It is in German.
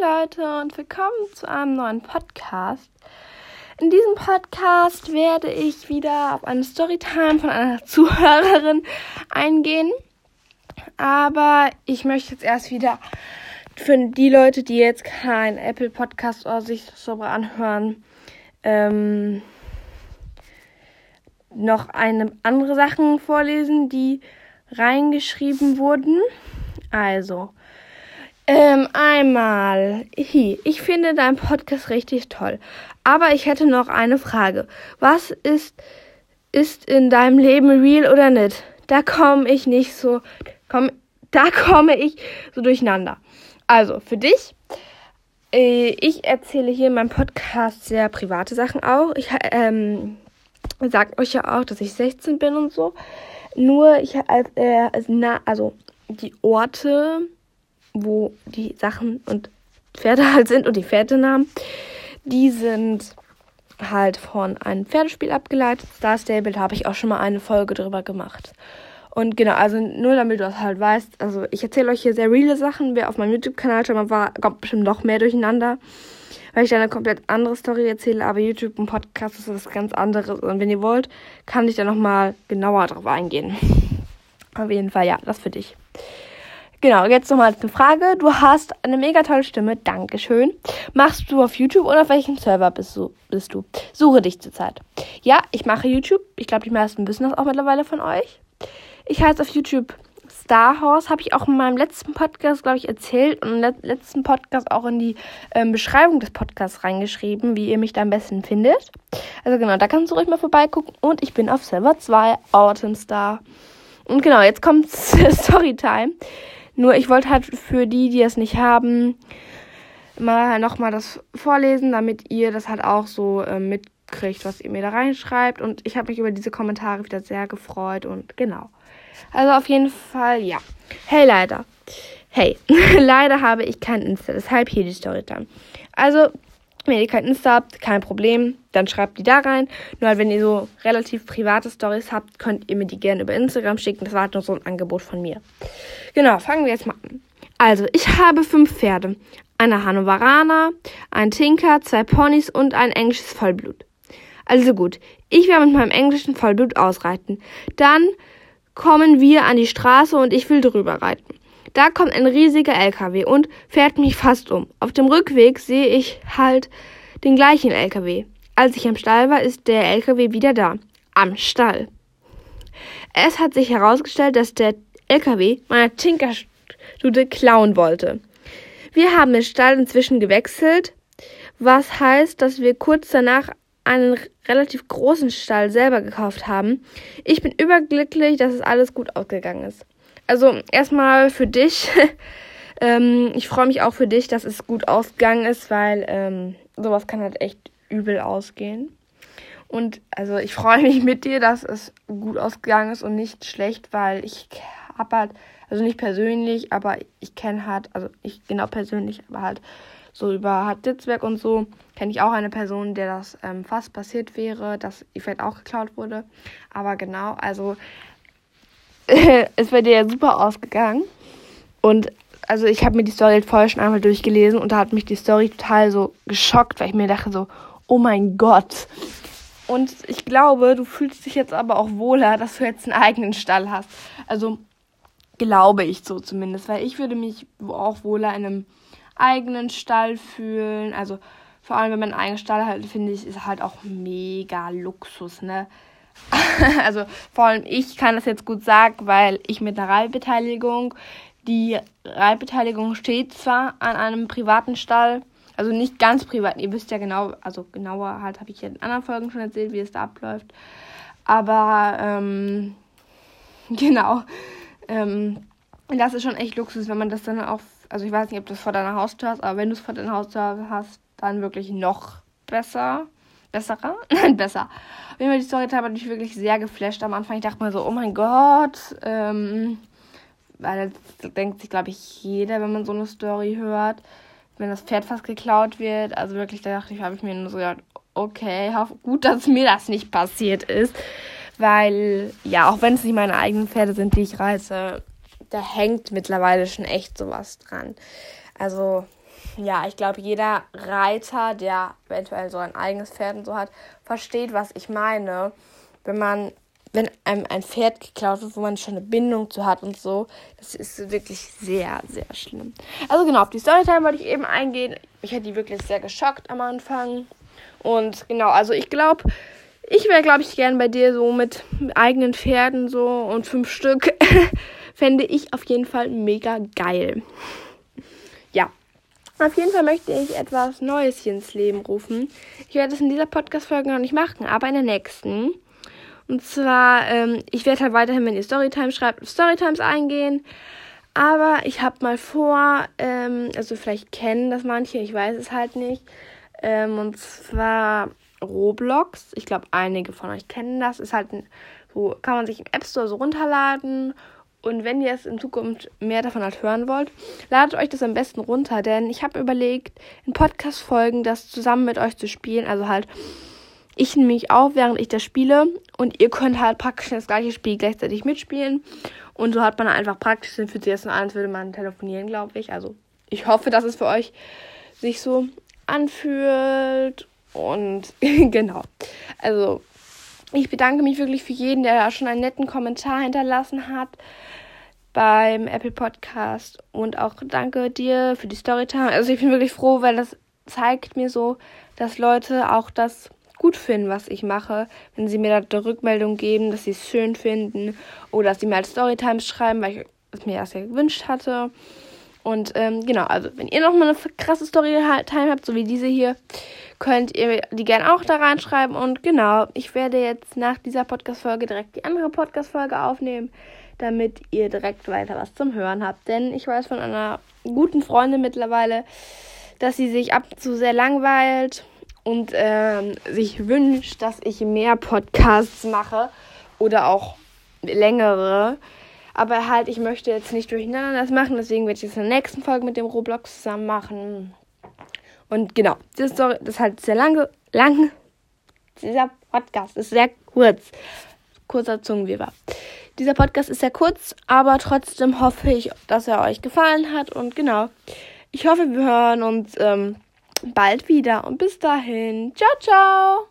Leute und willkommen zu einem neuen Podcast. In diesem Podcast werde ich wieder auf eine Storytime von einer Zuhörerin eingehen. Aber ich möchte jetzt erst wieder für die Leute, die jetzt kein Apple Podcast oder sich so anhören, ähm, noch eine andere Sachen vorlesen, die reingeschrieben wurden. Also, ähm, einmal, hi, ich finde dein Podcast richtig toll. Aber ich hätte noch eine Frage. Was ist, ist in deinem Leben real oder nicht? Da komme ich nicht so, komm, da komme ich so durcheinander. Also, für dich, äh, ich erzähle hier in meinem Podcast sehr private Sachen auch. Ich, ähm, sag euch ja auch, dass ich 16 bin und so. Nur ich, äh, na, also, die Orte, wo die Sachen und Pferde halt sind und die Pferdenamen, die sind halt von einem Pferdespiel abgeleitet. Star Stable, habe ich auch schon mal eine Folge drüber gemacht. Und genau, also nur damit du das halt weißt, also ich erzähle euch hier sehr reale Sachen. Wer auf meinem YouTube-Kanal schon mal war, kommt bestimmt noch mehr durcheinander, weil ich da eine komplett andere Story erzähle. Aber YouTube und Podcast ist was ganz anderes. Und wenn ihr wollt, kann ich da nochmal genauer drauf eingehen. Auf jeden Fall, ja, das für dich. Genau, jetzt nochmal eine Frage. Du hast eine mega tolle Stimme. Dankeschön. Machst du auf YouTube oder auf welchem Server bist du? Bist du? Suche dich zurzeit. Ja, ich mache YouTube. Ich glaube, die meisten wissen das auch mittlerweile von euch. Ich heiße auf YouTube Star Horse. Habe ich auch in meinem letzten Podcast, glaube ich, erzählt und im letzten Podcast auch in die ähm, Beschreibung des Podcasts reingeschrieben, wie ihr mich da am besten findet. Also genau, da kannst du ruhig mal vorbeigucken. Und ich bin auf Server 2 Autumn Star. Und genau, jetzt kommt Storytime. Nur ich wollte halt für die, die es nicht haben, mal nochmal das vorlesen, damit ihr das halt auch so äh, mitkriegt, was ihr mir da reinschreibt. Und ich habe mich über diese Kommentare wieder sehr gefreut und genau. Also auf jeden Fall, ja. Hey, leider. Hey, leider habe ich kein Insta, deshalb hier die Story dann. Also, wenn ihr kein Insta habt, kein Problem, dann schreibt die da rein. Nur halt, wenn ihr so relativ private Stories habt, könnt ihr mir die gerne über Instagram schicken. Das war halt noch so ein Angebot von mir. Genau, fangen wir jetzt mal an. Also, ich habe fünf Pferde. Eine Hannoveraner, ein Tinker, zwei Ponys und ein englisches Vollblut. Also gut, ich werde mit meinem englischen Vollblut ausreiten. Dann kommen wir an die Straße und ich will drüber reiten. Da kommt ein riesiger LKW und fährt mich fast um. Auf dem Rückweg sehe ich halt den gleichen LKW. Als ich am Stall war, ist der LKW wieder da. Am Stall. Es hat sich herausgestellt, dass der LKW meiner Tinkerstute klauen wollte. Wir haben den Stall inzwischen gewechselt, was heißt, dass wir kurz danach einen relativ großen Stall selber gekauft haben. Ich bin überglücklich, dass es alles gut ausgegangen ist. Also erstmal für dich. ähm, ich freue mich auch für dich, dass es gut ausgegangen ist, weil ähm, sowas kann halt echt übel ausgehen. Und also ich freue mich mit dir, dass es gut ausgegangen ist und nicht schlecht, weil ich habe halt, also nicht persönlich, aber ich kenne halt, also nicht genau persönlich, aber halt so über Hartzitzwerk und so, kenne ich auch eine Person, der das ähm, fast passiert wäre, dass ihr Pferd auch geklaut wurde. Aber genau, also es wäre dir ja super ausgegangen. Und also ich habe mir die Story vorher schon einmal durchgelesen und da hat mich die Story total so geschockt, weil ich mir dachte so, oh mein Gott. Und ich glaube, du fühlst dich jetzt aber auch wohler, dass du jetzt einen eigenen Stall hast. Also glaube ich so zumindest, weil ich würde mich auch wohler in einem eigenen Stall fühlen. Also vor allem, wenn man einen eigenen Stall hat, finde ich, ist halt auch mega Luxus, ne? also vor allem ich kann das jetzt gut sagen, weil ich mit einer Reitbeteiligung, die Reitbeteiligung steht zwar an einem privaten Stall, also nicht ganz privat, ihr wisst ja genau, also genauer halt habe ich ja in anderen Folgen schon erzählt, wie es da abläuft. Aber ähm, genau, ähm, das ist schon echt Luxus, wenn man das dann auch, also ich weiß nicht, ob du das vor deiner Haustür hast, aber wenn du es vor deiner Haustür hast, dann wirklich noch besser. Besserer? Nein, besser. Auf jeden die Storytime hat mich wirklich sehr geflasht am Anfang. Ich dachte mir so, oh mein Gott. Ähm, weil das denkt sich, glaube ich, jeder, wenn man so eine Story hört. Wenn das Pferd fast geklaut wird. Also wirklich, da dachte ich, habe ich mir nur so gedacht, okay, gut, dass mir das nicht passiert ist. Weil, ja, auch wenn es nicht meine eigenen Pferde sind, die ich reise, da hängt mittlerweile schon echt sowas dran. Also, ja, ich glaube, jeder Reiter, der eventuell so ein eigenes Pferd und so hat, versteht, was ich meine. Wenn man, wenn einem ein Pferd geklaut wird, wo man schon eine Bindung zu hat und so, das ist wirklich sehr, sehr schlimm. Also genau, auf die Storytime wollte ich eben eingehen. Ich hätte die wirklich sehr geschockt am Anfang. Und genau, also ich glaube, ich wäre, glaube ich, gern bei dir so mit eigenen Pferden so und fünf Stück. Fände ich auf jeden Fall mega geil. Auf jeden Fall möchte ich etwas Neues hier ins Leben rufen. Ich werde es in dieser Podcast-Folge noch nicht machen, aber in der nächsten. Und zwar, ähm, ich werde halt weiterhin, wenn ihr Storytime schreibt, auf Storytimes eingehen. Aber ich habe mal vor, ähm, also vielleicht kennen das manche, ich weiß es halt nicht. Ähm, und zwar Roblox. Ich glaube, einige von euch kennen das. Ist halt ein, so, kann man sich im App Store so runterladen. Und wenn ihr es in Zukunft mehr davon halt hören wollt, ladet euch das am besten runter, denn ich habe überlegt, in Podcast-Folgen das zusammen mit euch zu spielen. Also halt, ich nehme mich auf, während ich das spiele und ihr könnt halt praktisch das gleiche Spiel gleichzeitig mitspielen. Und so hat man einfach praktisch, dann fühlt sich das so an, als würde man telefonieren, glaube ich. Also ich hoffe, dass es für euch sich so anfühlt. Und genau. Also, ich bedanke mich wirklich für jeden, der schon einen netten Kommentar hinterlassen hat beim Apple Podcast. Und auch danke dir für die Storytime. Also, ich bin wirklich froh, weil das zeigt mir so, dass Leute auch das gut finden, was ich mache, wenn sie mir da eine Rückmeldung geben, dass sie es schön finden oder dass sie mir als Storytimes schreiben, weil ich es mir erst ja gewünscht hatte. Und ähm, genau, also wenn ihr nochmal eine krasse Story-Time habt, so wie diese hier, könnt ihr die gerne auch da reinschreiben. Und genau, ich werde jetzt nach dieser Podcast-Folge direkt die andere Podcast-Folge aufnehmen, damit ihr direkt weiter was zum Hören habt. Denn ich weiß von einer guten Freundin mittlerweile, dass sie sich ab und zu sehr langweilt und ähm, sich wünscht, dass ich mehr Podcasts mache oder auch längere. Aber halt, ich möchte jetzt nicht durcheinander das machen, deswegen werde ich es in der nächsten Folge mit dem Roblox zusammen machen. Und genau, das ist, das ist halt sehr lange, lang. Dieser Podcast ist sehr kurz. Kurzer Zungenweber. Dieser Podcast ist sehr kurz, aber trotzdem hoffe ich, dass er euch gefallen hat. Und genau, ich hoffe, wir hören uns ähm, bald wieder. Und bis dahin, ciao, ciao.